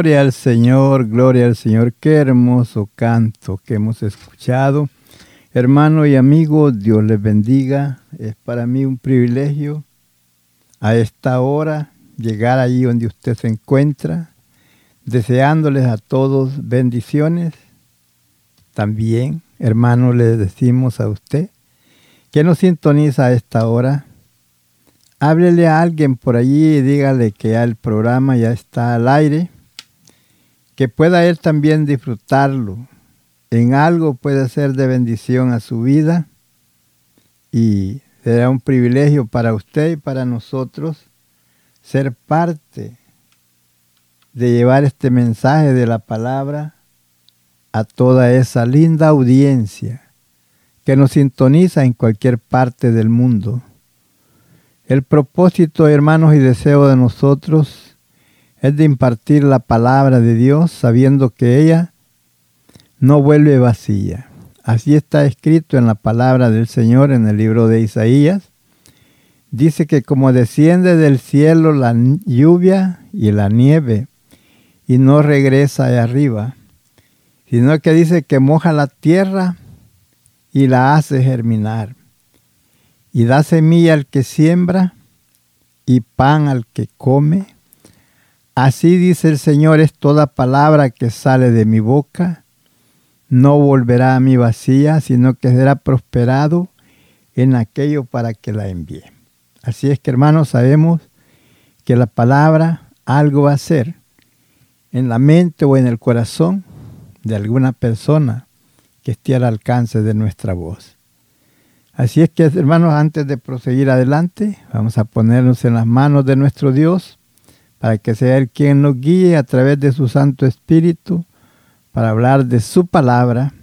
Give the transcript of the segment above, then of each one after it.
Gloria al Señor, gloria al Señor. Qué hermoso canto que hemos escuchado. Hermano y amigo, Dios les bendiga. Es para mí un privilegio a esta hora llegar allí donde usted se encuentra, deseándoles a todos bendiciones. También, hermano, le decimos a usted que nos sintoniza a esta hora. Háblele a alguien por allí y dígale que el programa ya está al aire, que pueda él también disfrutarlo. En algo puede ser de bendición a su vida y será un privilegio para usted y para nosotros ser parte de llevar este mensaje de la palabra a toda esa linda audiencia que nos sintoniza en cualquier parte del mundo. El propósito, hermanos, y deseo de nosotros es de impartir la palabra de Dios sabiendo que ella no vuelve vacía. Así está escrito en la palabra del Señor en el libro de Isaías. Dice que como desciende del cielo la lluvia y la nieve y no regresa de arriba, sino que dice que moja la tierra y la hace germinar y da semilla al que siembra y pan al que come. Así dice el Señor, es toda palabra que sale de mi boca, no volverá a mi vacía, sino que será prosperado en aquello para que la envíe. Así es que hermanos, sabemos que la palabra algo va a ser en la mente o en el corazón de alguna persona que esté al alcance de nuestra voz. Así es que, hermanos, antes de proseguir adelante, vamos a ponernos en las manos de nuestro Dios para que sea Él quien nos guíe a través de su Santo Espíritu para hablar de su palabra,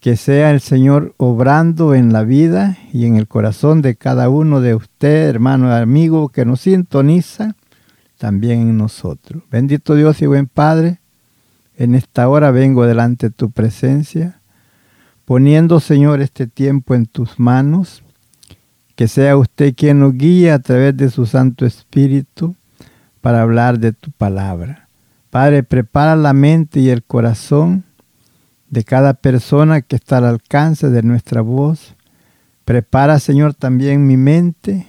que sea el Señor obrando en la vida y en el corazón de cada uno de ustedes, hermano y amigo, que nos sintoniza, también en nosotros. Bendito Dios y buen Padre, en esta hora vengo delante de tu presencia poniendo, Señor, este tiempo en tus manos, que sea usted quien nos guíe a través de su Santo Espíritu para hablar de tu palabra. Padre, prepara la mente y el corazón de cada persona que está al alcance de nuestra voz Prepara, Señor, también mi mente,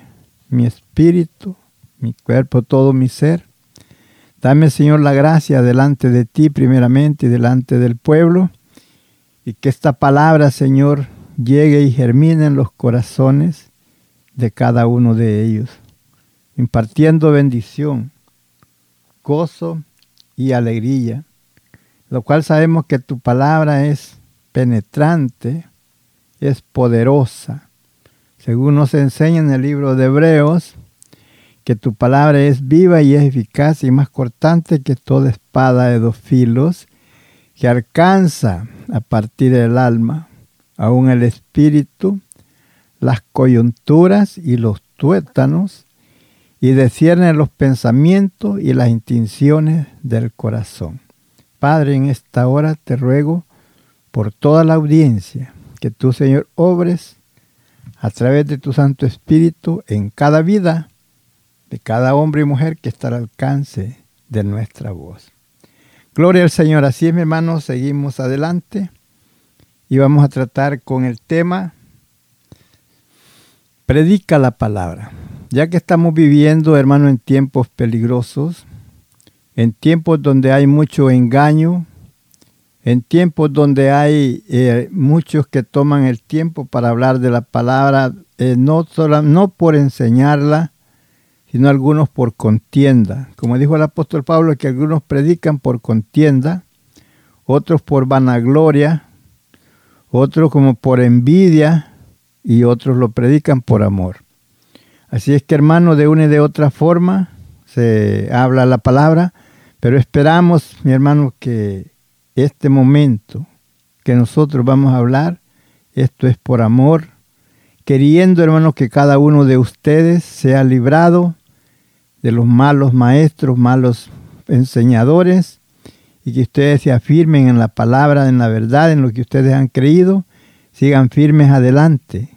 mi espíritu, mi cuerpo, todo mi ser. Dame, Señor, la gracia delante de ti primeramente y delante del pueblo. Y que esta palabra, Señor, llegue y germine en los corazones de cada uno de ellos, impartiendo bendición, gozo y alegría, lo cual sabemos que tu palabra es penetrante, es poderosa. Según nos enseña en el libro de Hebreos, que tu palabra es viva y es eficaz y más cortante que toda espada de dos filos, que alcanza a partir del alma, aún el espíritu, las coyunturas y los tuétanos, y descierne los pensamientos y las intenciones del corazón. Padre, en esta hora te ruego por toda la audiencia que tú, Señor, obres a través de tu Santo Espíritu en cada vida de cada hombre y mujer que está al alcance de nuestra voz. Gloria al Señor. Así es, mi hermano, seguimos adelante y vamos a tratar con el tema Predica la palabra. Ya que estamos viviendo, hermano, en tiempos peligrosos, en tiempos donde hay mucho engaño, en tiempos donde hay eh, muchos que toman el tiempo para hablar de la palabra, eh, no, no por enseñarla, sino algunos por contienda. Como dijo el apóstol Pablo, que algunos predican por contienda, otros por vanagloria, otros como por envidia y otros lo predican por amor. Así es que hermano, de una y de otra forma se habla la palabra, pero esperamos, mi hermano, que este momento que nosotros vamos a hablar, esto es por amor, queriendo, hermano, que cada uno de ustedes sea librado de los malos maestros, malos enseñadores, y que ustedes se afirmen en la palabra, en la verdad, en lo que ustedes han creído, sigan firmes adelante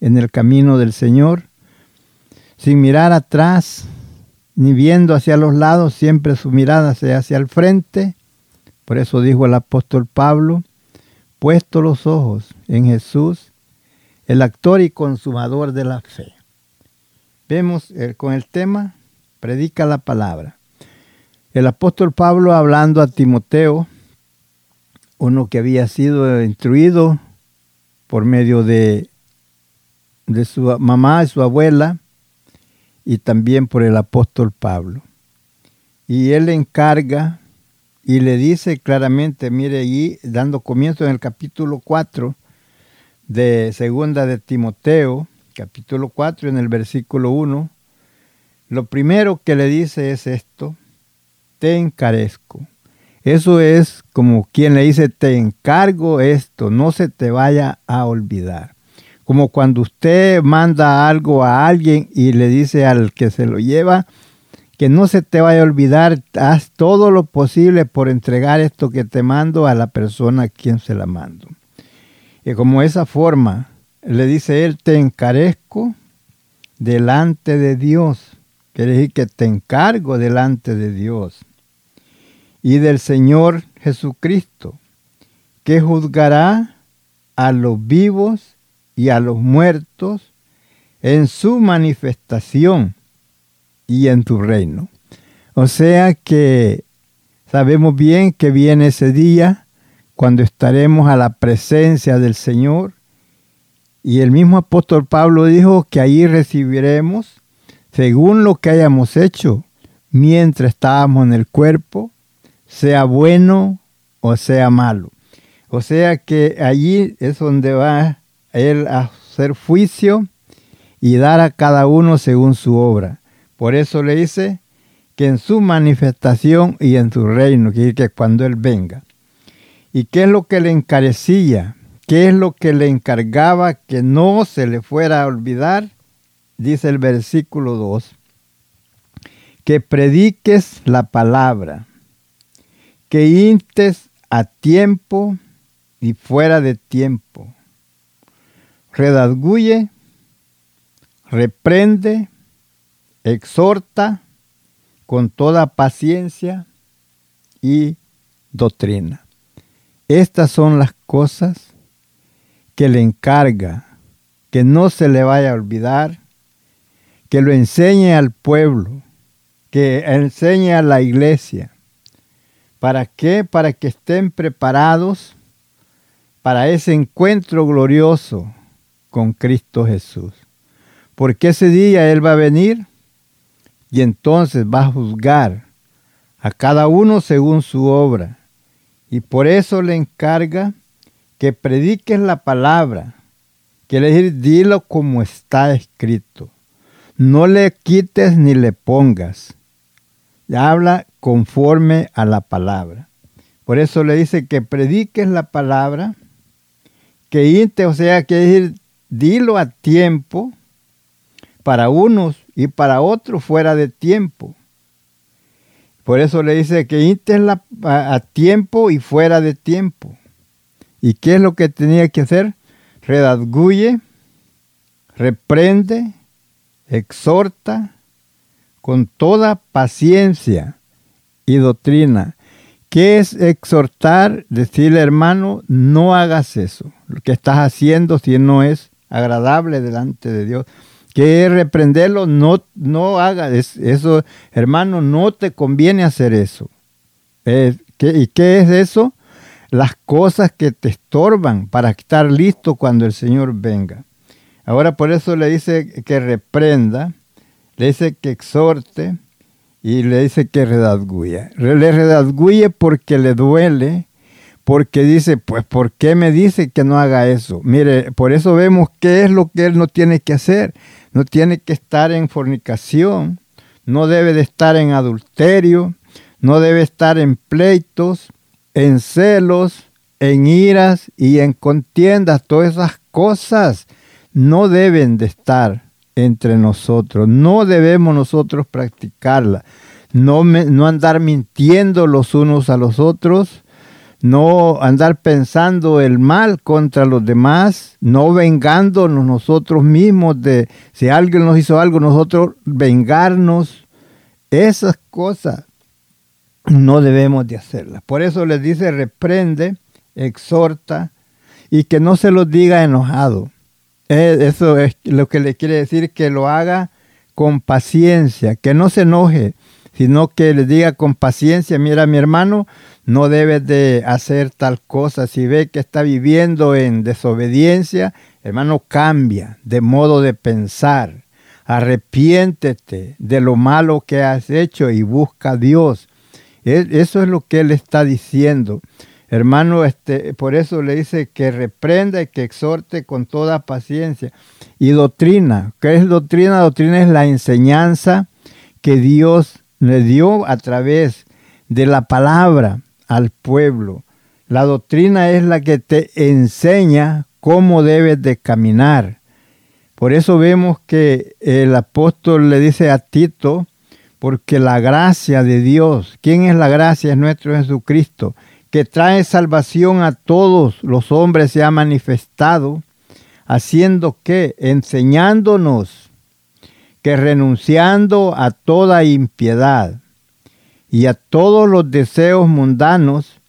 en el camino del Señor, sin mirar atrás, ni viendo hacia los lados, siempre su mirada sea hacia el frente. Por eso dijo el apóstol Pablo, puesto los ojos en Jesús, el actor y consumador de la fe. Vemos eh, con el tema predica la palabra. El apóstol Pablo hablando a Timoteo, uno que había sido instruido por medio de, de su mamá y su abuela, y también por el apóstol Pablo. Y él le encarga y le dice claramente, mire allí, dando comienzo en el capítulo 4 de segunda de Timoteo, capítulo 4 en el versículo 1, lo primero que le dice es esto, te encarezco. Eso es como quien le dice, te encargo esto, no se te vaya a olvidar. Como cuando usted manda algo a alguien y le dice al que se lo lleva, que no se te vaya a olvidar, haz todo lo posible por entregar esto que te mando a la persona a quien se la mando. Y como esa forma, le dice él, te encarezco delante de Dios Quiere decir que te encargo delante de Dios y del Señor Jesucristo, que juzgará a los vivos y a los muertos en su manifestación y en tu reino. O sea que sabemos bien que viene ese día cuando estaremos a la presencia del Señor. Y el mismo apóstol Pablo dijo que ahí recibiremos según lo que hayamos hecho mientras estábamos en el cuerpo, sea bueno o sea malo. O sea que allí es donde va Él hacer juicio y dar a cada uno según su obra. Por eso le dice que en su manifestación y en su reino, que, que cuando Él venga. ¿Y qué es lo que le encarecía? ¿Qué es lo que le encargaba que no se le fuera a olvidar? dice el versículo 2, que prediques la palabra, que intes a tiempo y fuera de tiempo. Redadguye, reprende, exhorta con toda paciencia y doctrina. Estas son las cosas que le encarga que no se le vaya a olvidar, que lo enseñe al pueblo, que enseñe a la iglesia. ¿Para qué? Para que estén preparados para ese encuentro glorioso con Cristo Jesús. Porque ese día Él va a venir y entonces va a juzgar a cada uno según su obra. Y por eso le encarga que prediques la palabra, quiere decir, dilo como está escrito. No le quites ni le pongas. Habla conforme a la palabra. Por eso le dice que prediques la palabra que inte, o sea, que decir, dilo a tiempo para unos y para otros fuera de tiempo. Por eso le dice que inte a, a tiempo y fuera de tiempo. ¿Y qué es lo que tenía que hacer? Redadguye, reprende, exhorta con toda paciencia y doctrina ¿Qué es exhortar? Decirle, hermano, no hagas eso. Lo que estás haciendo si no es agradable delante de Dios. ¿Qué es reprenderlo? No, no hagas eso. Hermano, no te conviene hacer eso. ¿Y qué es eso? Las cosas que te estorban para estar listo cuando el Señor venga. Ahora por eso le dice que reprenda, le dice que exhorte, y le dice que redazguye. Le redazguye porque le duele, porque dice, pues, ¿por qué me dice que no haga eso? Mire, por eso vemos qué es lo que él no tiene que hacer. No tiene que estar en fornicación, no debe de estar en adulterio, no debe estar en pleitos, en celos, en iras y en contiendas. Todas esas cosas no deben de estar entre nosotros. No debemos nosotros practicarla. No, no andar mintiendo los unos a los otros, no andar pensando el mal contra los demás, no vengándonos nosotros mismos de si alguien nos hizo algo, nosotros vengarnos. Esas cosas no debemos de hacerlas. Por eso les dice reprende, exhorta y que no se los diga enojado eh, eso es lo que le quiere decir que lo haga con paciencia, que no se enoje, sino que le diga con paciencia, mira mi hermano, no debes de hacer tal cosa. Si ve que está viviendo en desobediencia, hermano, cambia de modo de pensar. Arrepiéntete de lo malo que has hecho y busca a Dios. E, eso es lo que él está diciendo. Hermano, este, por eso le dice que reprenda y que exhorte con toda paciencia. Y doctrina, ¿qué es doctrina? Doctrina es la enseñanza que Dios le dio a través de la palabra al pueblo. La doctrina es la que te enseña cómo debes de caminar. Por eso vemos que el apóstol le dice a Tito, porque la gracia de Dios, ¿quién es la gracia? Es nuestro Jesucristo que trae salvación a todos los hombres, se ha manifestado, haciendo que, enseñándonos que renunciando a toda impiedad y a todos los deseos mundanos,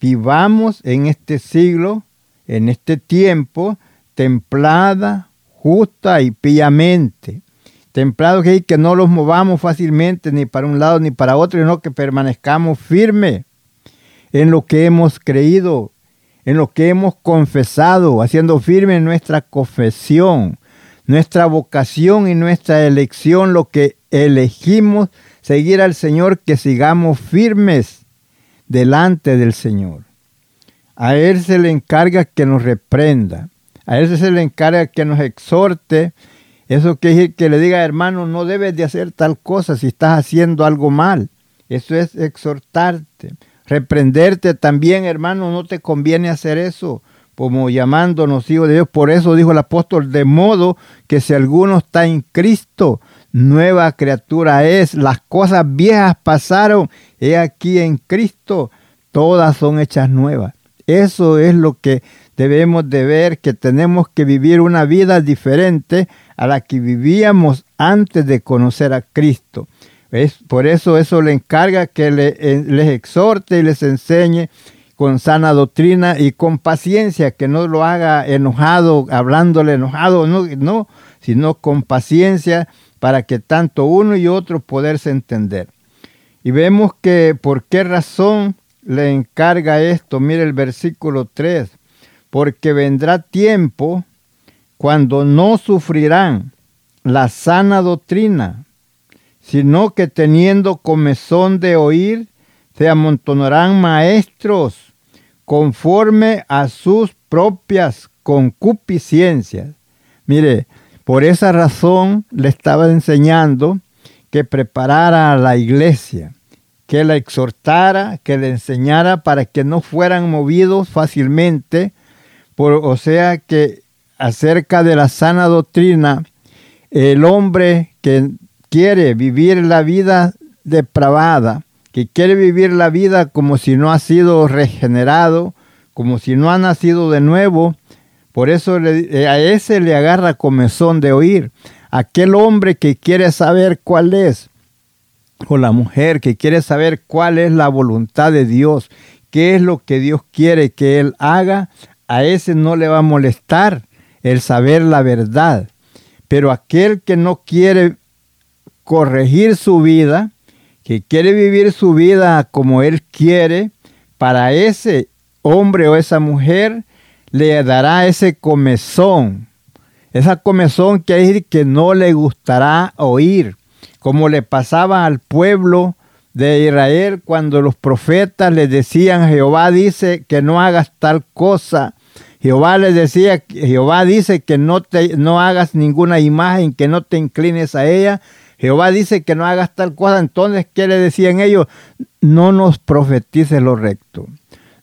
vivamos en este siglo, en este tiempo, templada, justa y piamente. Templado que, que no los movamos fácilmente ni para un lado ni para otro, sino que permanezcamos firmes en lo que hemos creído, en lo que hemos confesado, haciendo firme nuestra confesión, nuestra vocación y nuestra elección, lo que elegimos seguir al Señor, que sigamos firmes delante del Señor. A Él se le encarga que nos reprenda, a Él se le encarga que nos exhorte. Eso quiere decir que le diga, hermano, no debes de hacer tal cosa si estás haciendo algo mal. Eso es exhortarte reprenderte también, hermano, no te conviene hacer eso, como llamándonos hijos de Dios. Por eso dijo el apóstol, de modo que si alguno está en Cristo, nueva criatura es. Las cosas viejas pasaron, he aquí en Cristo, todas son hechas nuevas. Eso es lo que debemos de ver, que tenemos que vivir una vida diferente a la que vivíamos antes de conocer a Cristo. Es, por eso eso le encarga que le, les exhorte y les enseñe con sana doctrina y con paciencia, que no lo haga enojado, hablándole enojado, no, no, sino con paciencia para que tanto uno y otro poderse entender. Y vemos que por qué razón le encarga esto. Mire el versículo 3. Porque vendrá tiempo cuando no sufrirán la sana doctrina, sino que teniendo comezón de oír, se amontonarán maestros conforme a sus propias concupiscencias. Mire, por esa razón le estaba enseñando que preparara a la iglesia, que la exhortara, que le enseñara para que no fueran movidos fácilmente, por, o sea que acerca de la sana doctrina, el hombre que quiere vivir la vida depravada, que quiere vivir la vida como si no ha sido regenerado, como si no ha nacido de nuevo, por eso eh, a ese le agarra comezón de oír. Aquel hombre que quiere saber cuál es, o la mujer que quiere saber cuál es la voluntad de Dios, qué es lo que Dios quiere que él haga, a ese no le va a molestar el saber la verdad. Pero aquel que no quiere corregir su vida, que quiere vivir su vida como él quiere, para ese hombre o esa mujer le dará ese comezón. Esa comezón que decir que no le gustará oír, como le pasaba al pueblo de Israel cuando los profetas le decían, Jehová dice que no hagas tal cosa. Jehová les decía, Jehová dice que no, te, no hagas ninguna imagen, que no te inclines a ella. Jehová dice que no hagas tal cosa. Entonces, ¿qué le decían ellos? No nos profetices lo recto.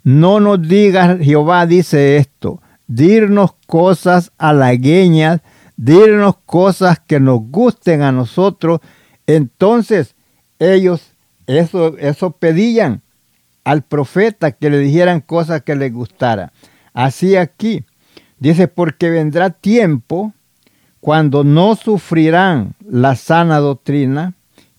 No nos digas, Jehová dice esto, dirnos cosas halagueñas, dirnos cosas que nos gusten a nosotros. Entonces ellos eso, eso pedían al profeta que le dijeran cosas que les gustara. Así aquí, dice, porque vendrá tiempo cuando no sufrirán la sana doctrina,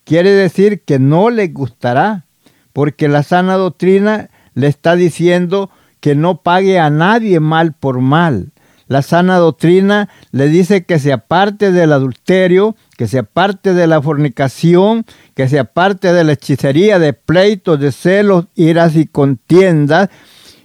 quiere decir que no les gustará, porque la sana doctrina le está diciendo que no pague a nadie mal por mal. La sana doctrina le dice que se aparte del adulterio, que se aparte de la fornicación, que se aparte de la hechicería, de pleitos, de celos, iras y contiendas,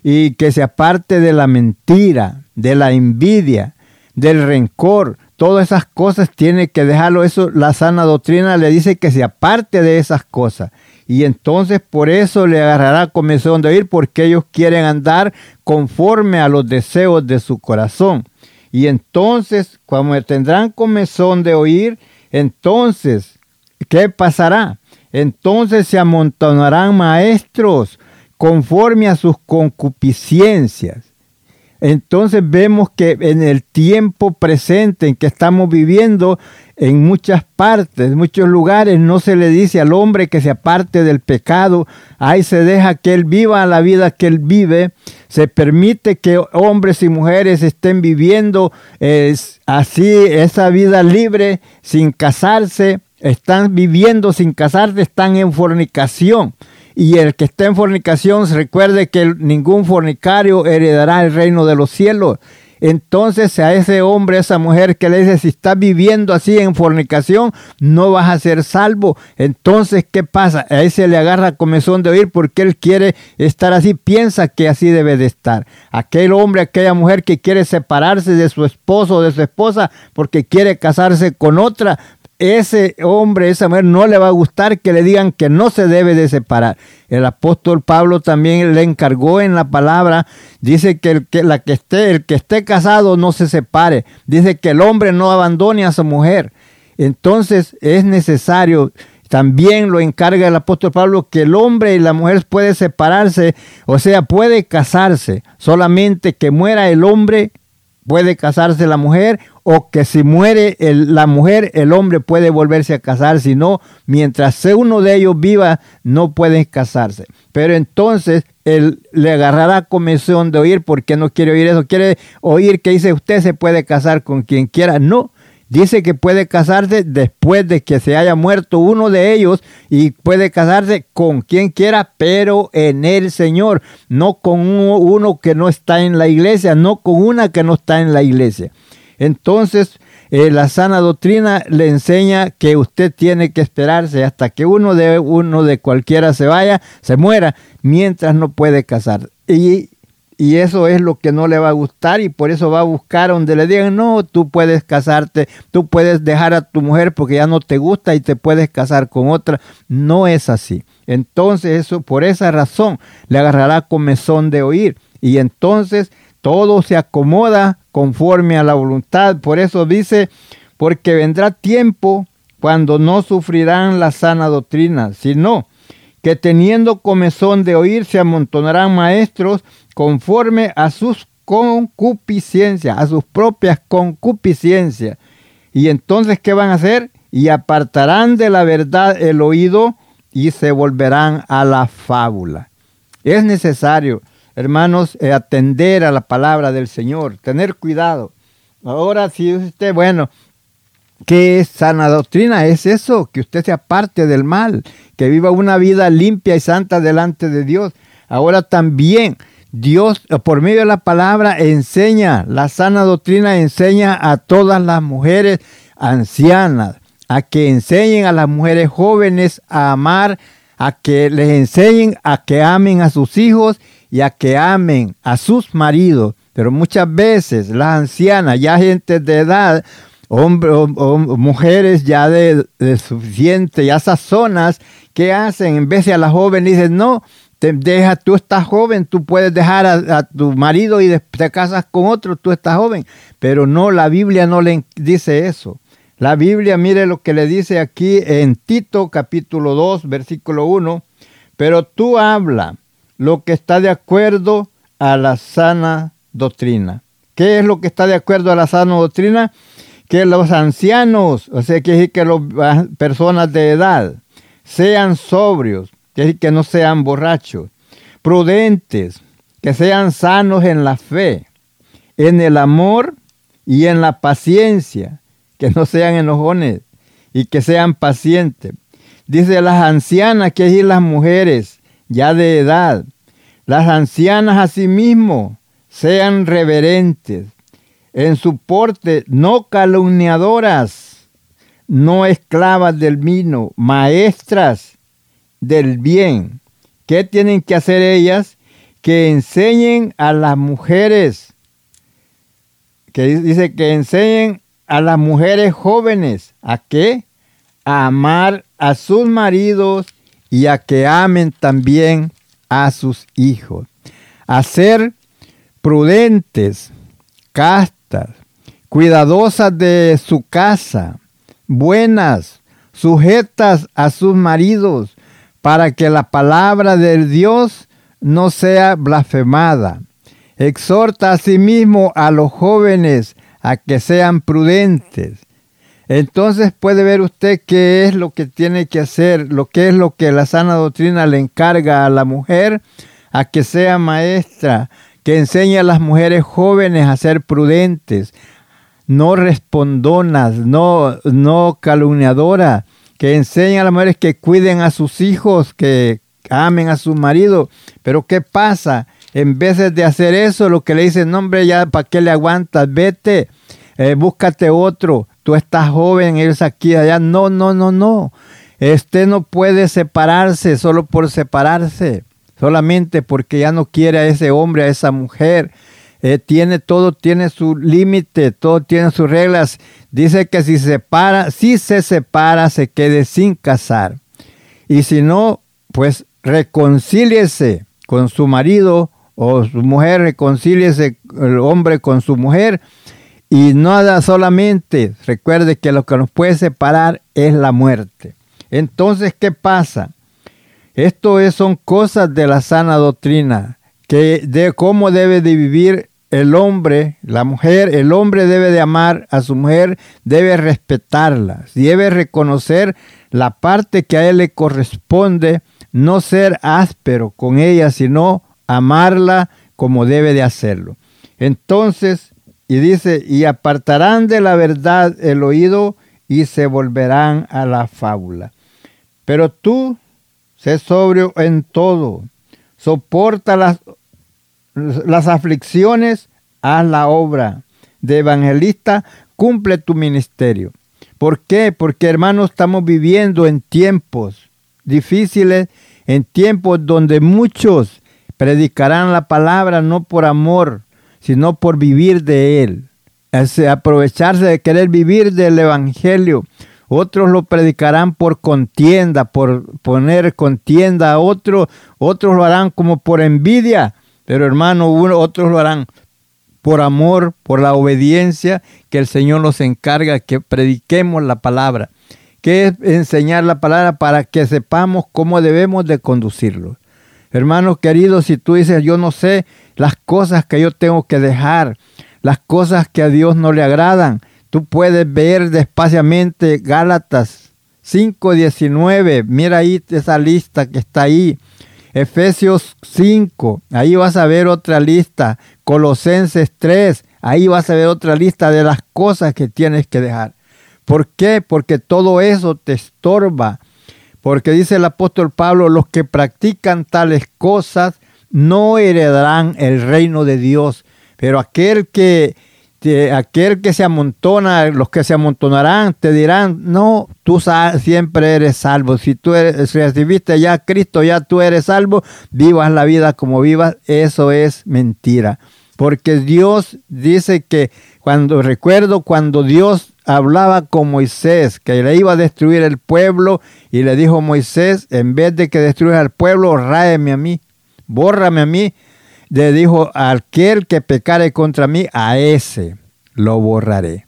y que se aparte de la mentira, de la envidia, del rencor. Todas esas cosas tiene que dejarlo. Eso la sana doctrina le dice que se aparte de esas cosas y entonces por eso le agarrará comezón de oír, porque ellos quieren andar conforme a los deseos de su corazón. Y entonces, cuando tendrán comezón de oír, entonces, ¿qué pasará? Entonces se amontonarán maestros conforme a sus concupiscencias entonces vemos que en el tiempo presente en que estamos viviendo, en muchas partes, en muchos lugares, no se le dice al hombre que se aparte del pecado, ahí se deja que él viva la vida que él vive, se permite que hombres y mujeres estén viviendo así esa vida libre, sin casarse, están viviendo sin casarse, están en fornicación y el que esté en fornicación, recuerde que ningún fornicario heredará el reino de los cielos. Entonces a ese hombre, a esa mujer que le dice, si estás viviendo así en fornicación, no vas a ser salvo. Entonces, ¿qué pasa? A ese le agarra comezón de oír porque él quiere estar así, piensa que así debe de estar. Aquel hombre, aquella mujer que quiere separarse de su esposo o de su esposa porque quiere casarse con otra, ese hombre, esa mujer no le va a gustar que le digan que no se debe de separar. El apóstol Pablo también le encargó en la palabra, dice que el que, la que esté, el que esté casado no se separe. Dice que el hombre no abandone a su mujer. Entonces es necesario, también lo encarga el apóstol Pablo, que el hombre y la mujer puede separarse, o sea, puede casarse, solamente que muera el hombre puede casarse la mujer o que si muere la mujer, el hombre puede volverse a casar, si no, mientras uno de ellos viva, no pueden casarse. Pero entonces él le agarrará comezón de oír porque no quiere oír eso, quiere oír que dice usted se puede casar con quien quiera, no. Dice que puede casarse después de que se haya muerto uno de ellos y puede casarse con quien quiera, pero en el Señor, no con uno que no está en la iglesia, no con una que no está en la iglesia. Entonces, eh, la sana doctrina le enseña que usted tiene que esperarse hasta que uno de uno de cualquiera se vaya, se muera, mientras no puede casar. Y y eso es lo que no le va a gustar y por eso va a buscar donde le digan, no, tú puedes casarte, tú puedes dejar a tu mujer porque ya no te gusta y te puedes casar con otra. No es así. Entonces eso, por esa razón, le agarrará comezón de oír y entonces todo se acomoda conforme a la voluntad. Por eso dice, porque vendrá tiempo cuando no sufrirán la sana doctrina, sino que teniendo comezón de oír se amontonarán maestros conforme a sus concupiscencias, a sus propias concupiscencias. Y entonces, ¿qué van a hacer? Y apartarán de la verdad el oído y se volverán a la fábula. Es necesario, hermanos, eh, atender a la palabra del Señor, tener cuidado. Ahora, si usted, bueno, ¿Qué es sana doctrina? Es eso, que usted se aparte del mal, que viva una vida limpia y santa delante de Dios. Ahora también Dios, por medio de la palabra, enseña, la sana doctrina enseña a todas las mujeres ancianas, a que enseñen a las mujeres jóvenes a amar, a que les enseñen a que amen a sus hijos y a que amen a sus maridos. Pero muchas veces las ancianas, ya gente de edad, hombres o, mujeres ya de, suficiente, ya esas ¿qué hacen? En vez de a la joven dicen, no, deja, tú estás joven, tú puedes dejar a, tu marido y te casas con otro, tú estás joven. Pero no, la Biblia no le dice eso. La Biblia, mire lo que le dice aquí en Tito capítulo 2, versículo 1. Pero tú habla lo que está de acuerdo a la sana doctrina. ¿Qué es lo que está de acuerdo a la sana doctrina? que los ancianos, o sea, que que las personas de edad sean sobrios, que no sean borrachos, prudentes, que sean sanos en la fe, en el amor y en la paciencia, que no sean enojones y que sean pacientes. Dice las ancianas, que allí las mujeres ya de edad, las ancianas asimismo sean reverentes, en su porte, no calumniadoras, no esclavas del vino, maestras del bien. ¿Qué tienen que hacer ellas? Que enseñen a las mujeres, que dice que enseñen a las mujeres jóvenes a qué? A amar a sus maridos y a que amen también a sus hijos. A ser prudentes, castos, cuidadosas de su casa, buenas, sujetas a sus maridos, para que la palabra del Dios no sea blasfemada. Exhorta asimismo a los jóvenes a que sean prudentes. Entonces puede ver usted qué es lo que tiene que hacer, lo que es lo que la sana doctrina le encarga a la mujer, a que sea maestra, que enseña a las mujeres jóvenes a ser prudentes, no respondonas, no, no calumniadoras, que enseña a las mujeres que cuiden a sus hijos, que amen a su marido. Pero ¿qué pasa? En vez de hacer eso, lo que le dicen, no hombre, ya para qué le aguantas, vete, eh, búscate otro, tú estás joven, eres aquí, allá. No, no, no, no. Este no puede separarse solo por separarse solamente porque ya no quiere a ese hombre, a esa mujer. Eh, tiene todo, tiene su límite, todo tiene sus reglas. Dice que si se separa, si se separa, se quede sin casar. Y si no, pues reconcíliese con su marido o su mujer, reconcíliese el hombre con su mujer. Y nada solamente, recuerde que lo que nos puede separar es la muerte. Entonces, ¿qué pasa? Esto es, son cosas de la sana doctrina, que de cómo debe de vivir el hombre, la mujer, el hombre debe de amar a su mujer, debe respetarla, debe reconocer la parte que a él le corresponde, no ser áspero con ella, sino amarla como debe de hacerlo. Entonces, y dice, y apartarán de la verdad el oído y se volverán a la fábula. Pero tú, sé sobrio en todo, soporta las, las aflicciones, haz la obra de evangelista, cumple tu ministerio. ¿Por qué? Porque hermanos estamos viviendo en tiempos difíciles, en tiempos donde muchos predicarán la palabra no por amor, sino por vivir de él. Es aprovecharse de querer vivir del evangelio. Otros lo predicarán por contienda, por poner contienda a otros. Otros lo harán como por envidia. Pero hermano, otros lo harán por amor, por la obediencia que el Señor nos encarga que prediquemos la palabra, que es enseñar la palabra para que sepamos cómo debemos de conducirlo. Hermanos queridos, si tú dices, yo no sé las cosas que yo tengo que dejar, las cosas que a Dios no le agradan, tú puedes ver despaciamente Gálatas 5.19, mira ahí esa lista que está ahí. Efesios 5, ahí vas a ver otra lista. Colosenses 3, ahí vas a ver otra lista de las cosas que tienes que dejar. ¿Por qué? Porque todo eso te estorba. Porque dice el apóstol Pablo, los que practican tales cosas no heredarán el reino de Dios. Pero aquel que aquel que se amontona, los que se amontonarán, te dirán, no, tú siempre eres salvo. Si tú eres, recibiste ya a Cristo, ya tú eres salvo, vivas la vida como vivas, eso es mentira. Porque Dios dice que cuando recuerdo cuando Dios hablaba con Moisés, que le iba a destruir el pueblo, y le dijo Moisés, en vez de que destruya al pueblo, ráeme a mí, bórrame a mí, le dijo, aquel que pecare contra mí, a ese lo borraré.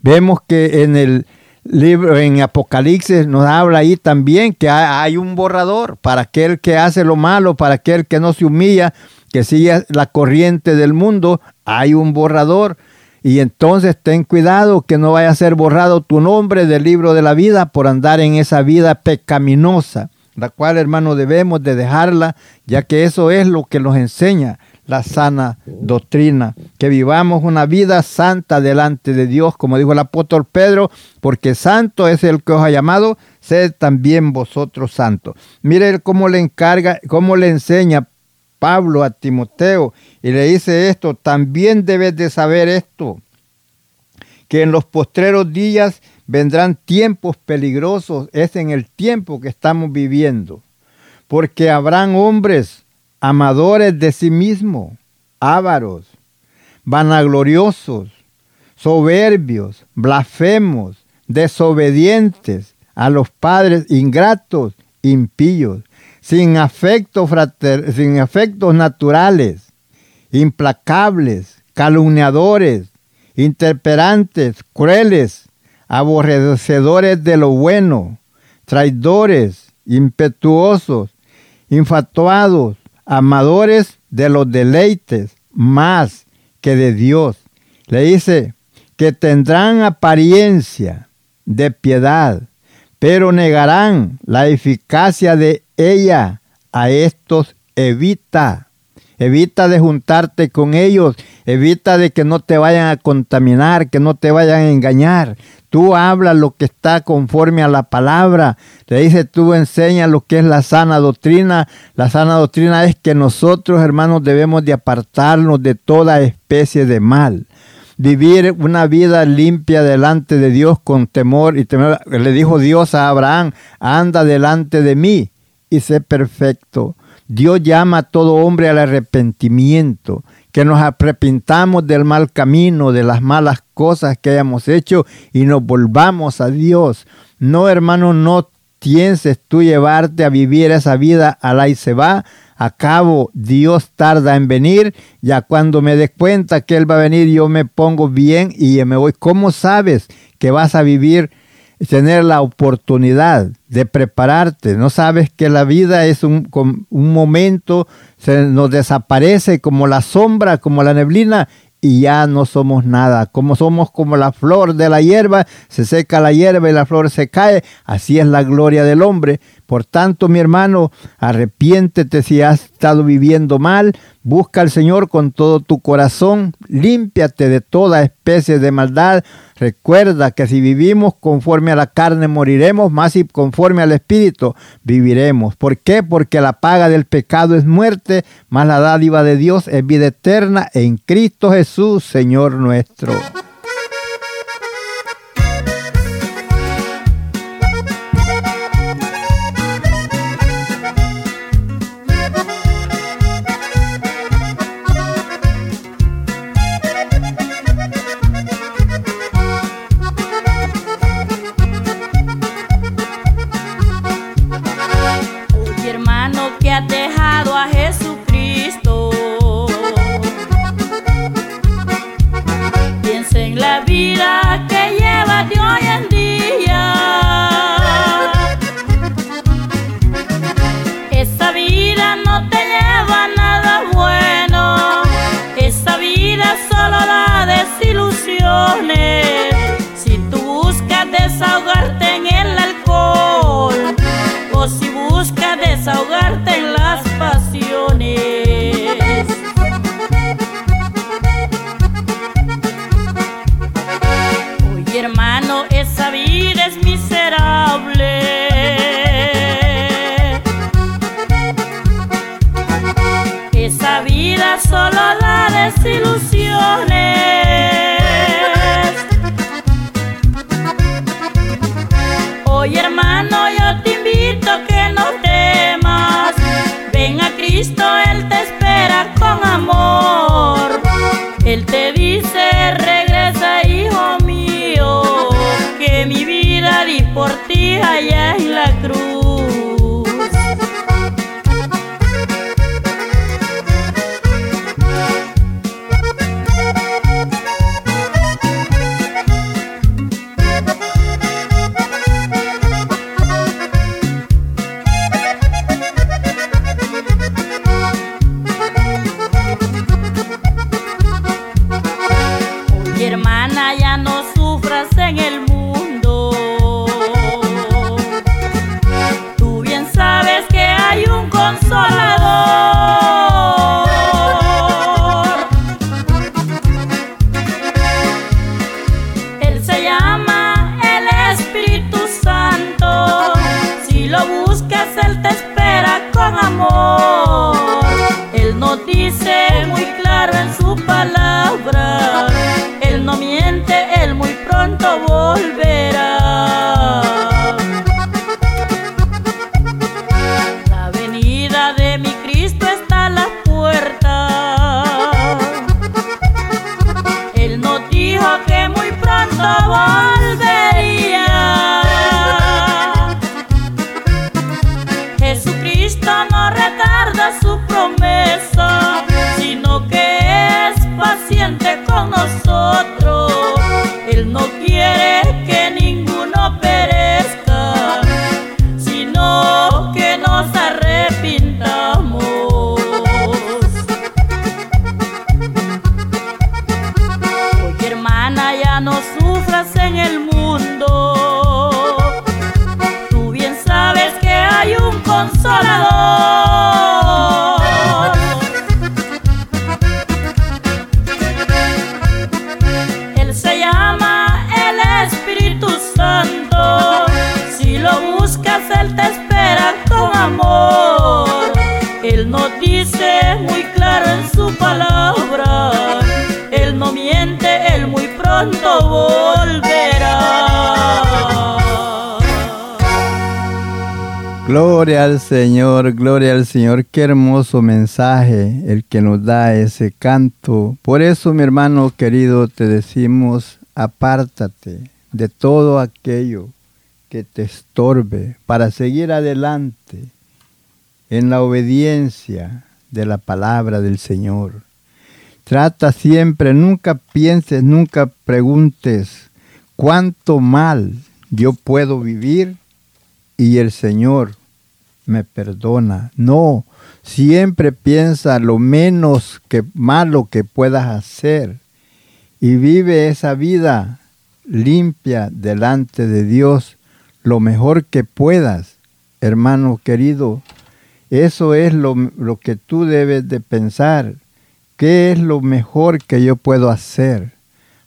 Vemos que en el libro, en Apocalipsis nos habla ahí también que hay un borrador para aquel que hace lo malo, para aquel que no se humilla, que sigue la corriente del mundo, hay un borrador. Y entonces ten cuidado que no vaya a ser borrado tu nombre del libro de la vida por andar en esa vida pecaminosa la cual, hermano, debemos de dejarla, ya que eso es lo que nos enseña la sana doctrina, que vivamos una vida santa delante de Dios, como dijo el apóstol Pedro, porque santo es el que os ha llamado, sed también vosotros santos. Mire cómo le encarga, cómo le enseña Pablo a Timoteo y le dice esto, también debes de saber esto, que en los postreros días vendrán tiempos peligrosos, es en el tiempo que estamos viviendo, porque habrán hombres amadores de sí mismos, ávaros, vanagloriosos, soberbios, blasfemos, desobedientes a los padres, ingratos, impíos, sin afectos, sin afectos naturales, implacables, calumniadores, interperantes, crueles, aborrecedores de lo bueno, traidores, impetuosos, infatuados, amadores de los deleites más que de Dios. Le dice que tendrán apariencia de piedad, pero negarán la eficacia de ella. A estos evita. Evita de juntarte con ellos, evita de que no te vayan a contaminar, que no te vayan a engañar. Tú hablas lo que está conforme a la palabra. Te dice, tú enseñas lo que es la sana doctrina. La sana doctrina es que nosotros, hermanos, debemos de apartarnos de toda especie de mal. Vivir una vida limpia delante de Dios con temor y temor. Le dijo Dios a Abraham, anda delante de mí y sé perfecto. Dios llama a todo hombre al arrepentimiento, que nos arrepintamos del mal camino, de las malas cosas que hayamos hecho y nos volvamos a Dios. No, hermano, no pienses tú llevarte a vivir esa vida a la y se va. A cabo, Dios tarda en venir. Ya cuando me des cuenta que Él va a venir, yo me pongo bien y me voy. ¿Cómo sabes que vas a vivir tener la oportunidad de prepararte. No sabes que la vida es un, un momento, se nos desaparece como la sombra, como la neblina, y ya no somos nada. Como somos como la flor de la hierba, se seca la hierba y la flor se cae. Así es la gloria del hombre. Por tanto, mi hermano, arrepiéntete si has estado viviendo mal, busca al Señor con todo tu corazón, límpiate de toda especie de maldad. Recuerda que si vivimos conforme a la carne moriremos, más si conforme al Espíritu viviremos. ¿Por qué? Porque la paga del pecado es muerte, más la dádiva de Dios es vida eterna en Cristo Jesús, Señor nuestro. Não sufra, Señor. Gloria al Señor, gloria al Señor. Qué hermoso mensaje el que nos da ese canto. Por eso, mi hermano querido, te decimos, apártate de todo aquello que te estorbe para seguir adelante en la obediencia de la palabra del Señor. Trata siempre, nunca pienses, nunca preguntes cuánto mal yo puedo vivir y el Señor me perdona. No, siempre piensa lo menos que malo que puedas hacer y vive esa vida limpia delante de Dios lo mejor que puedas hermano querido, eso es lo, lo que tú debes de pensar. ¿Qué es lo mejor que yo puedo hacer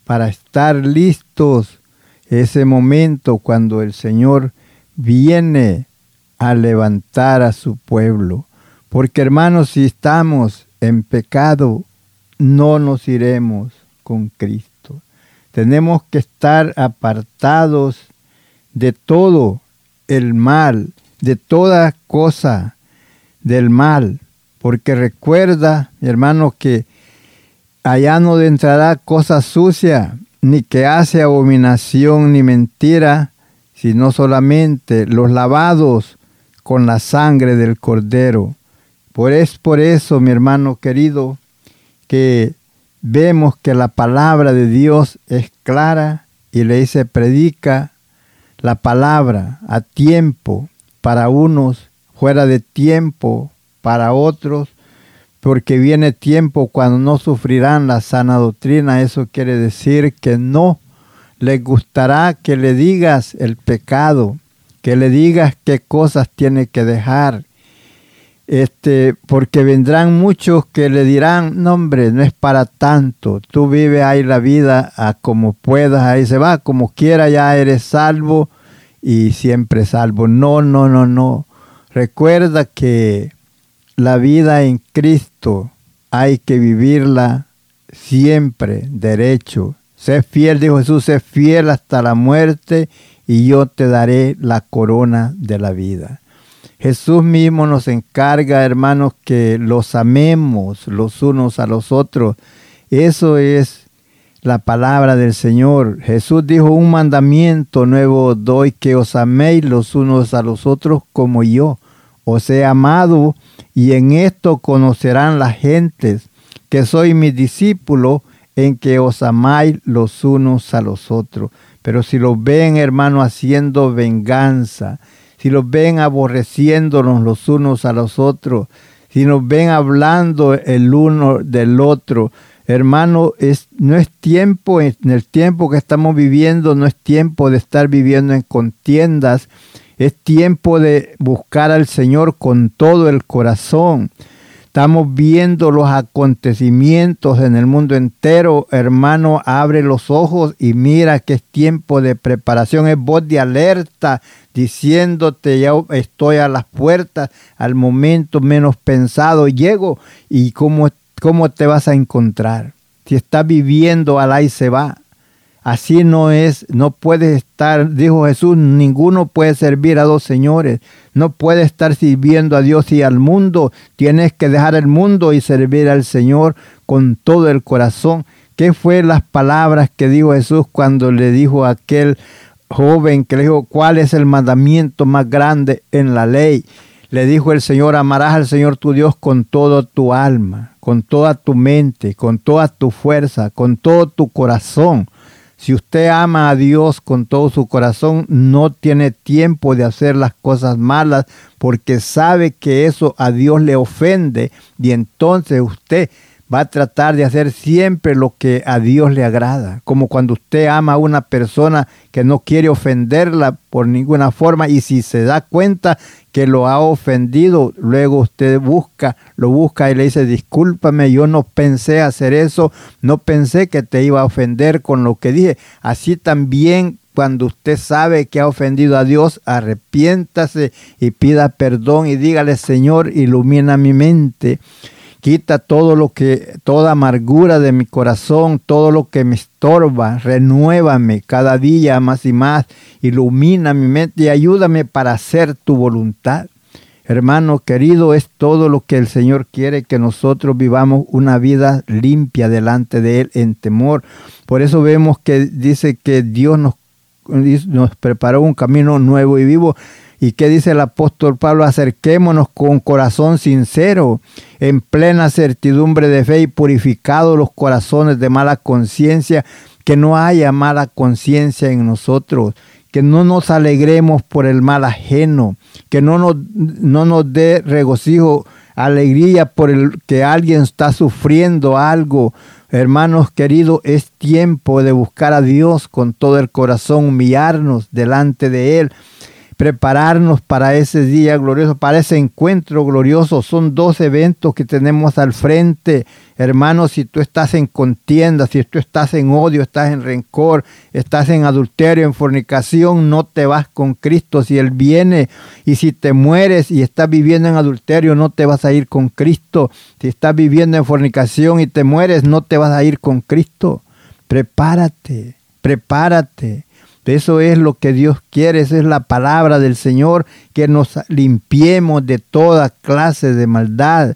para estar listos ese momento cuando el Señor viene a levantar a su pueblo? Porque hermanos, si estamos en pecado, no nos iremos con Cristo. Tenemos que estar apartados de todo el mal, de toda cosa del mal, porque recuerda, mi hermano, que allá no entrará cosa sucia, ni que hace abominación ni mentira, sino solamente los lavados con la sangre del cordero. Por es por eso, mi hermano querido, que vemos que la palabra de Dios es clara y le dice predica la palabra a tiempo para unos, fuera de tiempo para otros, porque viene tiempo cuando no sufrirán la sana doctrina. Eso quiere decir que no les gustará que le digas el pecado, que le digas qué cosas tiene que dejar. Este, porque vendrán muchos que le dirán, no hombre, no es para tanto, tú vive ahí la vida a como puedas, ahí se va, como quiera ya eres salvo y siempre salvo. No, no, no, no. Recuerda que la vida en Cristo hay que vivirla siempre derecho. Sé fiel, dijo Jesús, sé fiel hasta la muerte y yo te daré la corona de la vida. Jesús mismo nos encarga, hermanos, que los amemos los unos a los otros. Eso es la palabra del Señor. Jesús dijo, un mandamiento nuevo doy, que os améis los unos a los otros como yo os he amado, y en esto conocerán las gentes que soy mi discípulo, en que os amáis los unos a los otros. Pero si los ven, hermano, haciendo venganza, si los ven aborreciéndonos los unos a los otros, si nos ven hablando el uno del otro, hermano, es, no es tiempo, en el tiempo que estamos viviendo, no es tiempo de estar viviendo en contiendas, es tiempo de buscar al Señor con todo el corazón. Estamos viendo los acontecimientos en el mundo entero. Hermano, abre los ojos y mira que es tiempo de preparación. Es voz de alerta diciéndote ya estoy a las puertas al momento menos pensado. Llego y cómo, cómo te vas a encontrar. Si estás viviendo, al y se va. Así no es, no puedes estar, dijo Jesús, ninguno puede servir a dos señores, no puede estar sirviendo a Dios y al mundo, tienes que dejar el mundo y servir al Señor con todo el corazón. ¿Qué fue las palabras que dijo Jesús cuando le dijo a aquel joven que le dijo, ¿cuál es el mandamiento más grande en la ley? Le dijo el Señor, amarás al Señor tu Dios con toda tu alma, con toda tu mente, con toda tu fuerza, con todo tu corazón. Si usted ama a Dios con todo su corazón, no tiene tiempo de hacer las cosas malas porque sabe que eso a Dios le ofende y entonces usted va a tratar de hacer siempre lo que a Dios le agrada. Como cuando usted ama a una persona que no quiere ofenderla por ninguna forma y si se da cuenta que lo ha ofendido, luego usted busca, lo busca y le dice, discúlpame, yo no pensé hacer eso, no pensé que te iba a ofender con lo que dije. Así también cuando usted sabe que ha ofendido a Dios, arrepiéntase y pida perdón y dígale, Señor, ilumina mi mente Quita todo lo que, toda amargura de mi corazón, todo lo que me estorba, renuévame cada día más y más, ilumina mi mente y ayúdame para hacer tu voluntad. Hermano querido, es todo lo que el Señor quiere que nosotros vivamos una vida limpia delante de Él en temor. Por eso vemos que dice que Dios nos, nos preparó un camino nuevo y vivo ¿Y qué dice el apóstol Pablo? Acerquémonos con corazón sincero, en plena certidumbre de fe y purificados los corazones de mala conciencia, que no haya mala conciencia en nosotros, que no nos alegremos por el mal ajeno, que no nos, no nos dé regocijo, alegría por el que alguien está sufriendo algo. Hermanos queridos, es tiempo de buscar a Dios con todo el corazón, humillarnos delante de Él prepararnos para ese día glorioso, para ese encuentro glorioso. Son dos eventos que tenemos al frente. Hermanos, si tú estás en contienda, si tú estás en odio, estás en rencor, estás en adulterio, en fornicación, no te vas con Cristo si Él viene. Y si te mueres y estás viviendo en adulterio, no te vas a ir con Cristo. Si estás viviendo en fornicación y te mueres, no te vas a ir con Cristo. Prepárate, prepárate. Eso es lo que Dios quiere, esa es la palabra del Señor, que nos limpiemos de toda clase de maldad,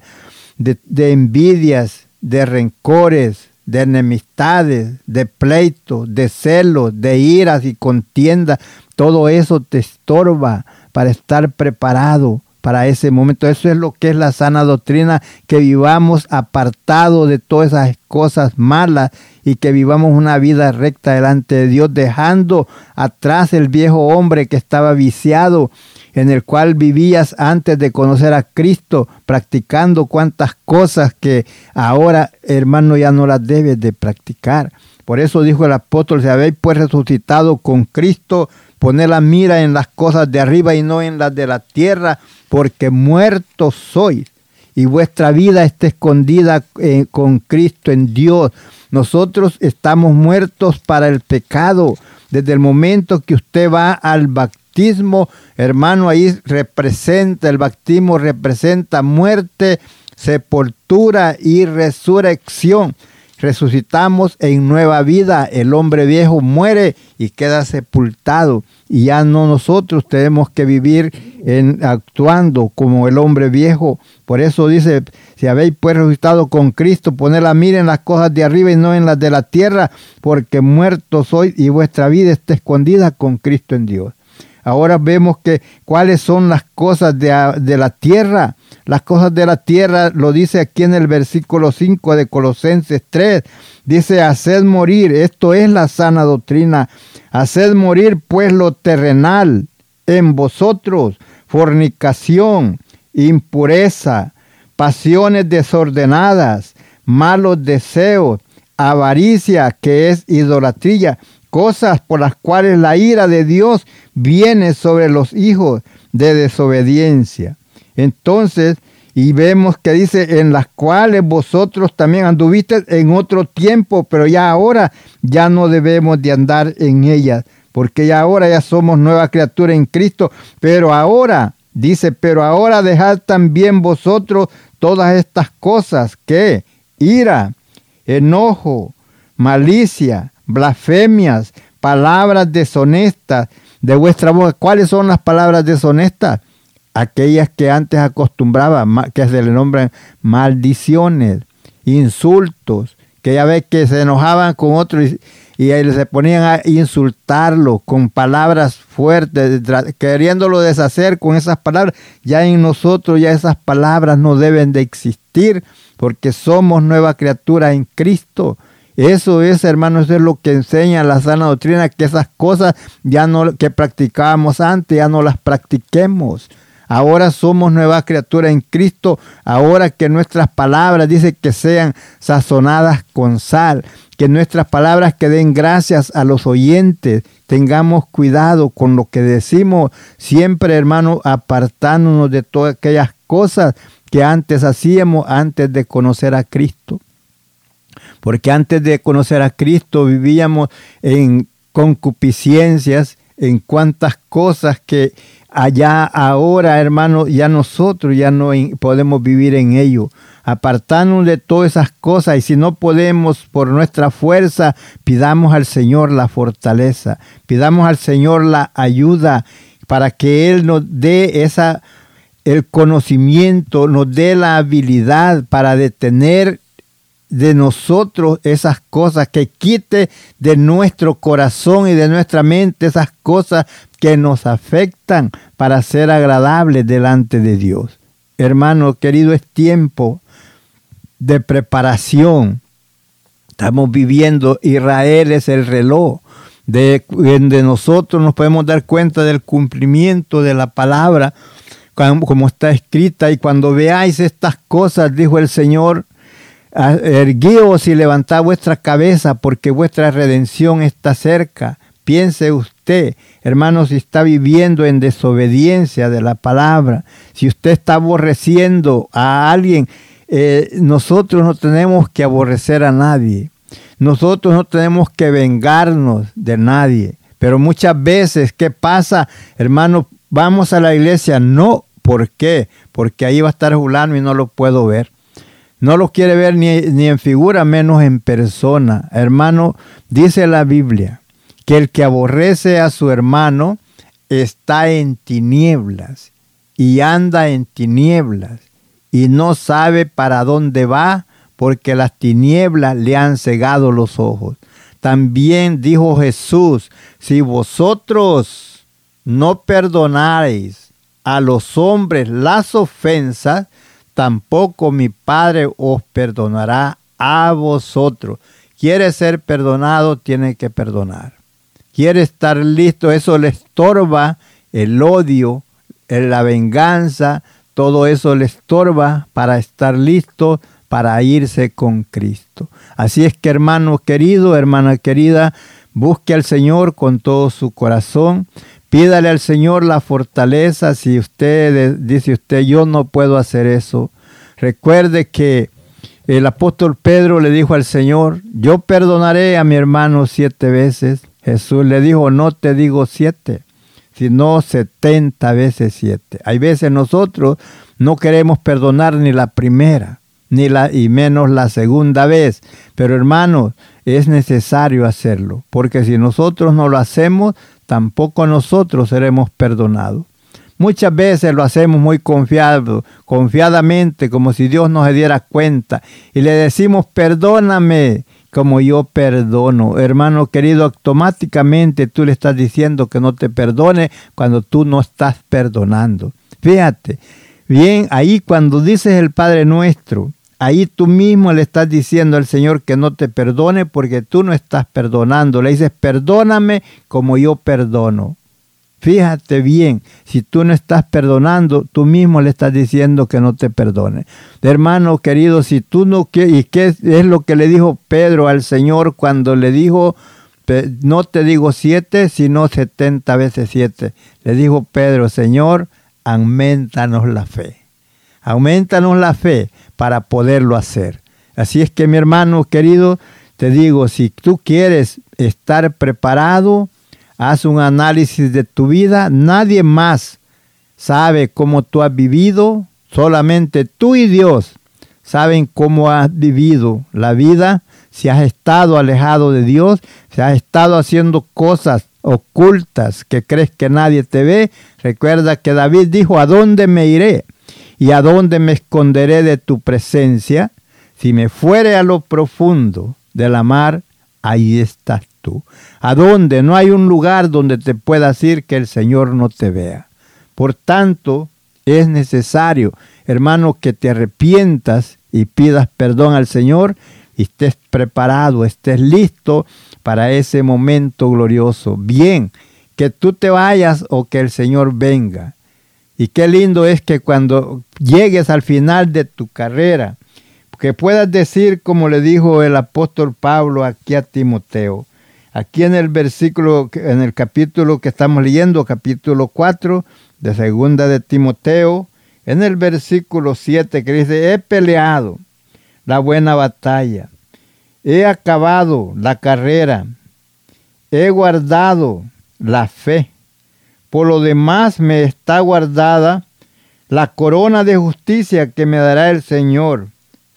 de, envidias, de rencores, de enemistades, de pleitos, de celos, de iras y contienda. Todo eso te estorba para estar preparado para ese momento. Eso es lo que es la sana doctrina, que vivamos apartado de todas esas cosas malas y que vivamos una vida recta delante de Dios, dejando atrás el viejo hombre que estaba viciado, en el cual vivías antes de conocer a Cristo, practicando cuantas cosas que ahora, hermano, ya no las debes de practicar. Por eso dijo el apóstol, si habéis pues resucitado con Cristo, poned la mira en las cosas de arriba y no en las de la tierra, porque muertos sois y vuestra vida está escondida eh, con Cristo en Dios. Nosotros estamos muertos para el pecado. Desde el momento que usted va al bautismo, hermano, ahí representa, el bautismo representa muerte, sepultura y resurrección resucitamos en nueva vida, el hombre viejo muere y queda sepultado y ya no nosotros tenemos que vivir en, actuando como el hombre viejo. Por eso dice, si habéis pues resucitado con Cristo, poned la mira en las cosas de arriba y no en las de la tierra, porque muertos sois y vuestra vida está escondida con Cristo en Dios. Ahora vemos que cuáles son las cosas de, de la tierra las cosas de la tierra, lo dice aquí en el versículo 5 de Colosenses 3. Dice, haced morir, esto es la sana doctrina, haced morir pues lo terrenal en vosotros, fornicación, impureza, pasiones desordenadas, malos deseos, avaricia, que es idolatría, cosas por las cuales la ira de Dios viene sobre los hijos de desobediencia. Entonces, y vemos que dice, en las cuales vosotros también anduviste en otro tiempo, pero ya ahora ya no debemos de andar en ellas, porque ya ahora ya somos nueva criatura en Cristo, pero ahora, dice, pero ahora dejad también vosotros todas estas cosas que ira, enojo, malicia, blasfemias, palabras deshonestas de vuestra boca. ¿Cuáles son las palabras deshonestas? Aquellas que antes acostumbraba, que se le nombran maldiciones, insultos, que ya ves que se enojaban con otros y, y se ponían a insultarlo con palabras fuertes, queriéndolo deshacer con esas palabras. Ya en nosotros ya esas palabras no deben de existir porque somos nueva criatura en Cristo. Eso es, hermano, eso es lo que enseña la sana doctrina, que esas cosas ya no que practicábamos antes, ya no las practiquemos. Ahora somos nueva criatura en Cristo. Ahora que nuestras palabras dice que sean sazonadas con sal. Que nuestras palabras que den gracias a los oyentes. Tengamos cuidado con lo que decimos. Siempre, hermano, apartándonos de todas aquellas cosas que antes hacíamos antes de conocer a Cristo. Porque antes de conocer a Cristo vivíamos en concupiscencias, en cuantas cosas que allá ahora, hermano, ya nosotros ya no podemos vivir en ello. Apartarnos de todas esas cosas y si no podemos por nuestra fuerza, pidamos al Señor la fortaleza, pidamos al Señor la ayuda para que Él nos dé esa el conocimiento, nos dé la habilidad para detener de nosotros esas cosas, que quite de nuestro corazón y de nuestra mente esas cosas que nos afectan para ser agradables delante de Dios. Hermano querido, es tiempo de preparación. Estamos viviendo, Israel es el reloj de, de nosotros nos podemos dar cuenta del cumplimiento de la palabra como está escrita y cuando veáis estas cosas, dijo el Señor, erguíos y levantad vuestra cabeza porque vuestra redención está cerca. Piense usted, hermano, si está viviendo en desobediencia de la palabra, si usted está aborreciendo a alguien, eh, nosotros no tenemos que aborrecer a nadie. Nosotros no tenemos que vengarnos de nadie. Pero muchas veces, ¿qué pasa, hermano? Vamos a la iglesia. No, ¿por qué? Porque ahí va a estar Julano y no lo puedo ver. No lo quiere ver ni, ni en figura, menos en persona. Hermano, dice la Biblia que el que aborrece a su hermano está en tinieblas y anda en tinieblas y no sabe para dónde va porque las tinieblas le han cegado los ojos. También dijo Jesús, si vosotros no perdonáis a los hombres las ofensas, tampoco mi Padre os perdonará a vosotros. Quiere ser perdonado, tiene que perdonar quiere estar listo, eso le estorba el odio, la venganza, todo eso le estorba para estar listo para irse con Cristo. Así es que hermano querido, hermana querida, busque al Señor con todo su corazón, pídale al Señor la fortaleza si usted dice usted yo no puedo hacer eso. Recuerde que el apóstol Pedro le dijo al Señor, yo perdonaré a mi hermano siete veces Jesús le dijo, no te digo siete, sino setenta veces siete. Hay veces nosotros no queremos perdonar ni la primera, ni la, y menos la segunda vez. Pero hermanos, es necesario hacerlo, porque si nosotros no lo hacemos, tampoco nosotros seremos perdonados. Muchas veces lo hacemos muy confiado, confiadamente, como si Dios nos diera cuenta, y le decimos, perdóname, como yo perdono. Hermano querido, automáticamente tú le estás diciendo que no te perdone cuando tú no estás perdonando. Fíjate, bien, ahí cuando dices el Padre nuestro, ahí tú mismo le estás diciendo al Señor que no te perdone porque tú no estás perdonando. Le dices, perdóname como yo perdono. Fíjate bien, si tú no estás perdonando, tú mismo le estás diciendo que no te perdone. Hermano querido, si tú no quieres, ¿y qué es lo que le dijo Pedro al Señor cuando le dijo, no te digo siete, sino setenta veces siete? Le dijo Pedro, Señor, aumentanos la fe. Aumentanos la fe para poderlo hacer. Así es que mi hermano querido, te digo, si tú quieres estar preparado, Haz un análisis de tu vida. Nadie más sabe cómo tú has vivido. Solamente tú y Dios saben cómo has vivido la vida. Si has estado alejado de Dios, si has estado haciendo cosas ocultas que crees que nadie te ve. Recuerda que David dijo, ¿a dónde me iré? ¿Y a dónde me esconderé de tu presencia? Si me fuere a lo profundo de la mar, ahí estás ¿A dónde? No hay un lugar donde te puedas ir que el Señor no te vea. Por tanto, es necesario, hermano, que te arrepientas y pidas perdón al Señor y estés preparado, estés listo para ese momento glorioso. Bien, que tú te vayas o que el Señor venga. Y qué lindo es que cuando llegues al final de tu carrera, que puedas decir como le dijo el apóstol Pablo aquí a Timoteo, Aquí en el versículo, en el capítulo que estamos leyendo, capítulo 4 de segunda de Timoteo, en el versículo 7 que dice, he peleado la buena batalla, he acabado la carrera, he guardado la fe. Por lo demás me está guardada la corona de justicia que me dará el Señor.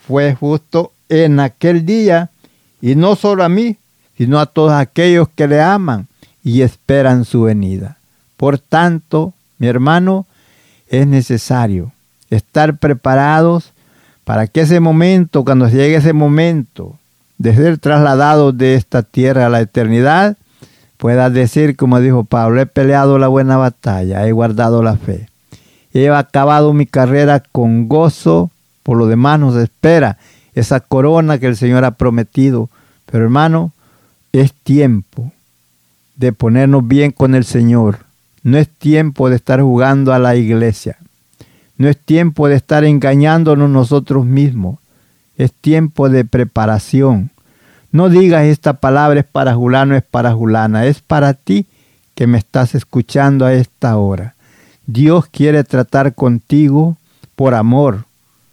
Fue justo en aquel día, y no solo a mí, sino a todos aquellos que le aman y esperan su venida. Por tanto, mi hermano, es necesario estar preparados para que ese momento, cuando llegue ese momento de ser trasladados de esta tierra a la eternidad, pueda decir, como dijo Pablo, he peleado la buena batalla, he guardado la fe, he acabado mi carrera con gozo, por lo demás nos espera esa corona que el Señor ha prometido. Pero hermano, es tiempo de ponernos bien con el Señor. No es tiempo de estar jugando a la iglesia. No es tiempo de estar engañándonos nosotros mismos. Es tiempo de preparación. No digas esta palabra es para Julano, es para Julana, es para ti que me estás escuchando a esta hora. Dios quiere tratar contigo por amor,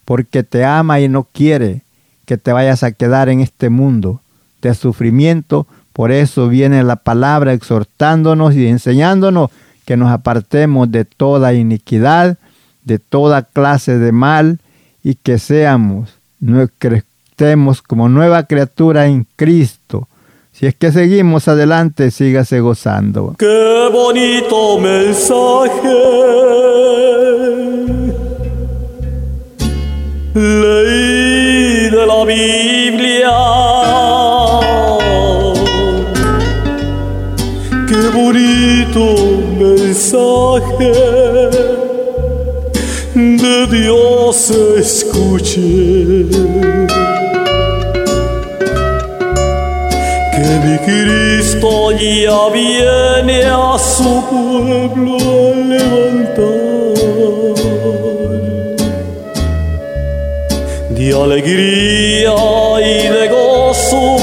porque te ama y no quiere que te vayas a quedar en este mundo de sufrimiento. Por eso viene la palabra exhortándonos y enseñándonos que nos apartemos de toda iniquidad, de toda clase de mal y que seamos, que estemos como nueva criatura en Cristo. Si es que seguimos adelante, sígase gozando. Qué bonito mensaje. Leí de la Biblia. Qué bonito mensaje de Dios escuché. Que mi Cristo ya viene a su pueblo a levantar. De alegría y de gozo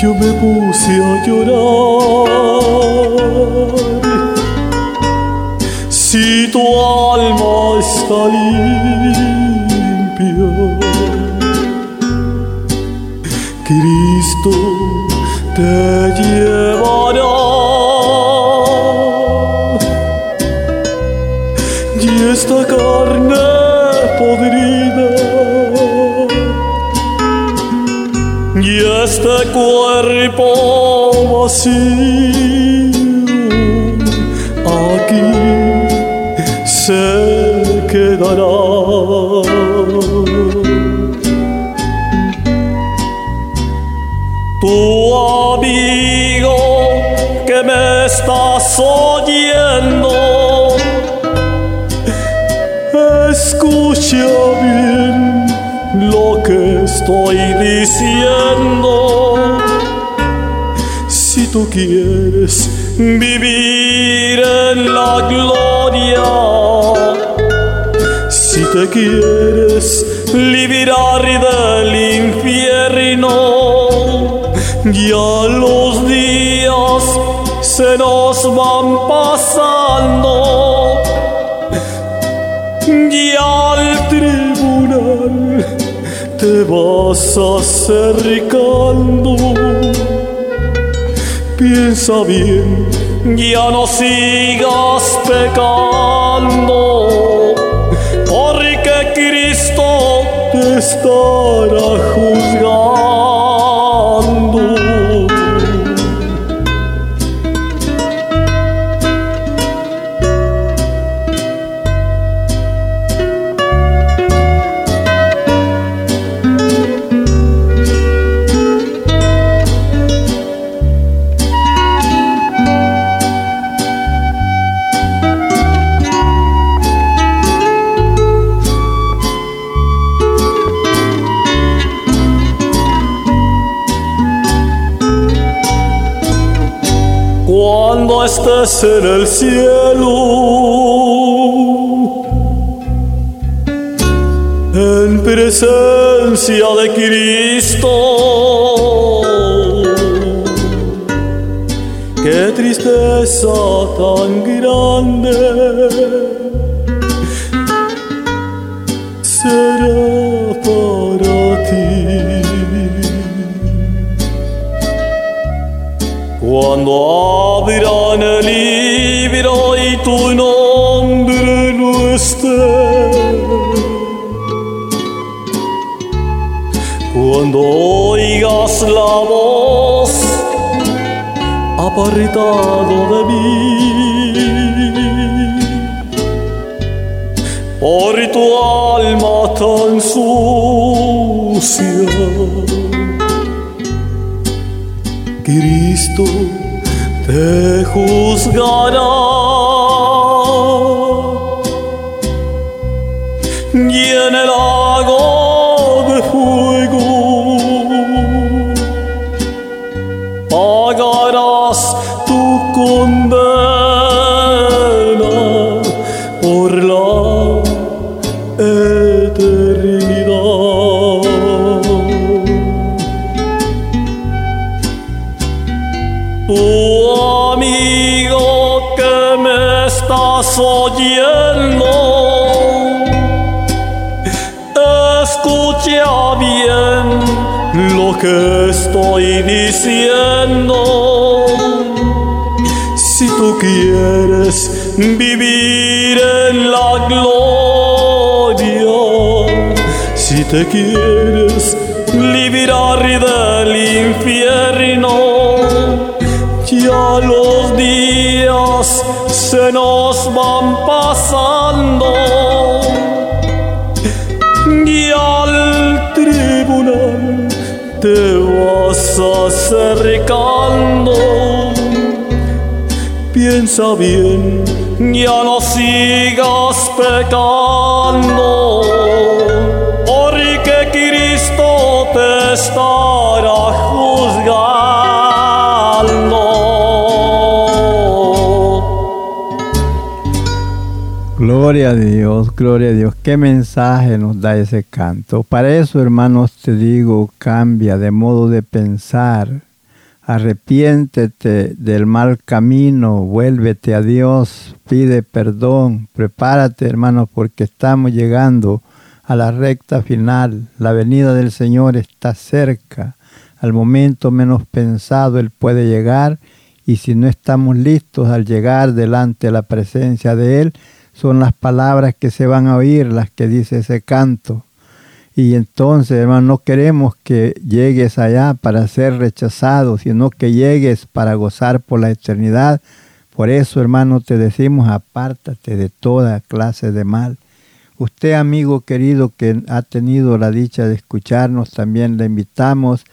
yo me puse a llorar si tu alma está limpia. Cristo te llevará y esta carne este cuerpo vacío se quedará. Tu amigo que me estás oyendo, escucha bien lo que estoy diciendo. Tú quieres vivir en la gloria. Si te quieres liberar del infierno, ya los días se nos van pasando. Y al tribunal te vas acercando piensa bien, ya no sigas pecando, porque Cristo te estará juzgando. Estés en el cielo, en presencia de Cristo. Qué tristeza tan grande Cuando abran el libro y tu nombre no esté. Cuando oigas la voz apartado de mí, por tu alma tan sucia. Cristo te juzgará. Y en el Si tú quieres vivir en la gloria, si te quieres librar del infierno, ya los días se nos van pasando y al tribunal te acercando. Piensa bien, ya no sigas pecando, porque Cristo te estará juzgando. Gloria a Dios, gloria a Dios. ¿Qué mensaje nos da ese canto? Para eso, hermanos, te digo, cambia de modo de pensar. Arrepiéntete del mal camino, vuélvete a Dios, pide perdón, prepárate, hermanos, porque estamos llegando a la recta final. La venida del Señor está cerca. Al momento menos pensado Él puede llegar y si no estamos listos al llegar delante de la presencia de Él, son las palabras que se van a oír las que dice ese canto. Y entonces, hermano, no queremos que llegues allá para ser rechazado, sino que llegues para gozar por la eternidad. Por eso, hermano, te decimos, apártate de toda clase de mal. Usted, amigo querido, que ha tenido la dicha de escucharnos, también le invitamos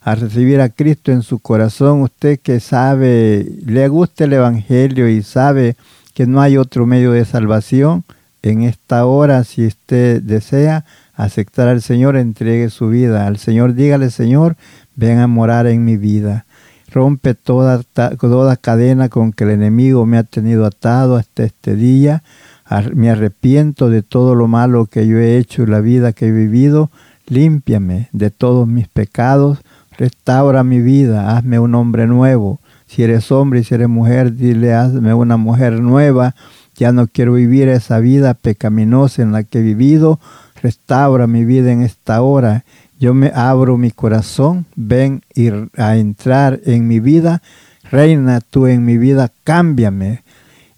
a recibir a Cristo en su corazón. Usted que sabe, le gusta el Evangelio y sabe que no hay otro medio de salvación, en esta hora, si usted desea aceptar al Señor, entregue su vida al Señor. Dígale, Señor, ven a morar en mi vida. Rompe toda, toda cadena con que el enemigo me ha tenido atado hasta este día. Me arrepiento de todo lo malo que yo he hecho y la vida que he vivido. Límpiame de todos mis pecados. Restaura mi vida. Hazme un hombre nuevo. Si eres hombre si eres mujer, dile, hazme una mujer nueva. Ya no quiero vivir esa vida pecaminosa en la que he vivido. Restaura mi vida en esta hora. Yo me abro mi corazón. Ven a entrar en mi vida. Reina tú en mi vida. Cámbiame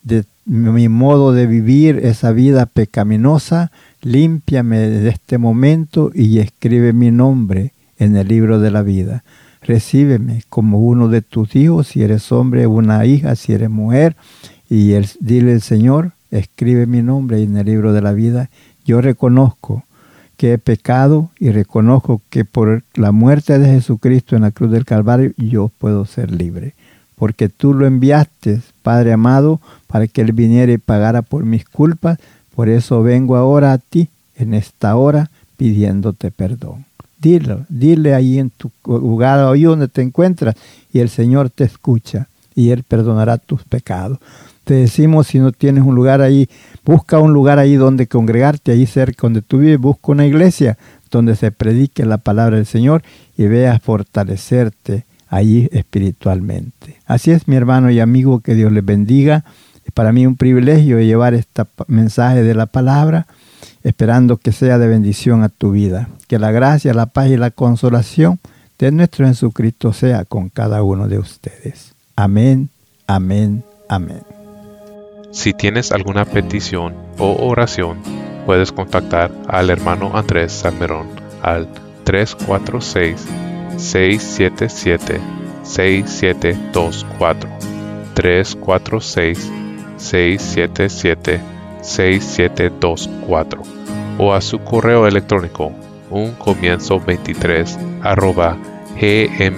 de mi modo de vivir esa vida pecaminosa. Límpiame de este momento y escribe mi nombre en el libro de la vida. Recíbeme como uno de tus hijos, si eres hombre, una hija, si eres mujer, y el, dile al Señor, escribe mi nombre en el libro de la vida. Yo reconozco que he pecado y reconozco que por la muerte de Jesucristo en la cruz del Calvario yo puedo ser libre. Porque tú lo enviaste, Padre amado, para que Él viniera y pagara por mis culpas. Por eso vengo ahora a ti en esta hora pidiéndote perdón. Dilo, dile ahí en tu lugar, ahí donde te encuentras, y el Señor te escucha y Él perdonará tus pecados. Te decimos, si no tienes un lugar ahí, busca un lugar ahí donde congregarte, ahí cerca donde tú vives, busca una iglesia donde se predique la palabra del Señor y veas fortalecerte allí espiritualmente. Así es, mi hermano y amigo, que Dios les bendiga. Es para mí un privilegio llevar este mensaje de la palabra, esperando que sea de bendición a tu vida. Que la gracia, la paz y la consolación de nuestro Jesucristo sea con cada uno de ustedes. Amén, amén, amén. Si tienes alguna petición o oración, puedes contactar al hermano Andrés Salmerón al 346-677-6724. 346-677-6724. O a su correo electrónico un comienzo 23 arroba gmail.com.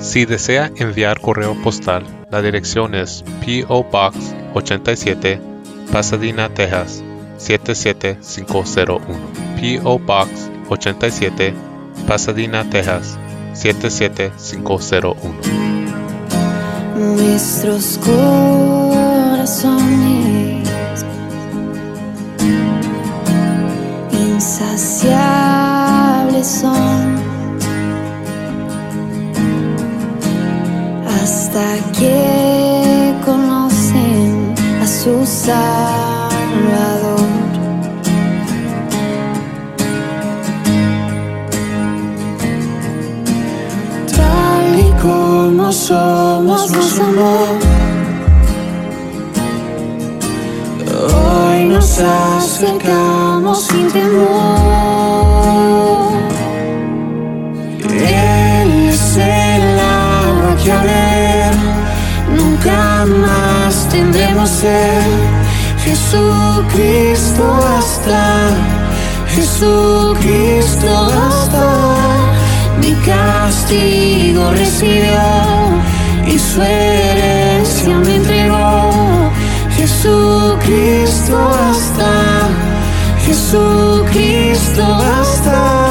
Si desea enviar correo postal, la dirección es P.O. Box 87, Pasadena, Texas 77501. P.O. Box 87, Pasadena, Texas 77501. Nuestros corazones insaciables son hasta que conocen su Salvador. Tal y como somos, nos amó. Acercamos sin temor. Él es el agua que a ver nunca más tendremos sed. Jesucristo basta, Jesucristo basta. Mi castigo recibió y su herencia me entregó. Jesucristo basta, Jesucristo basta.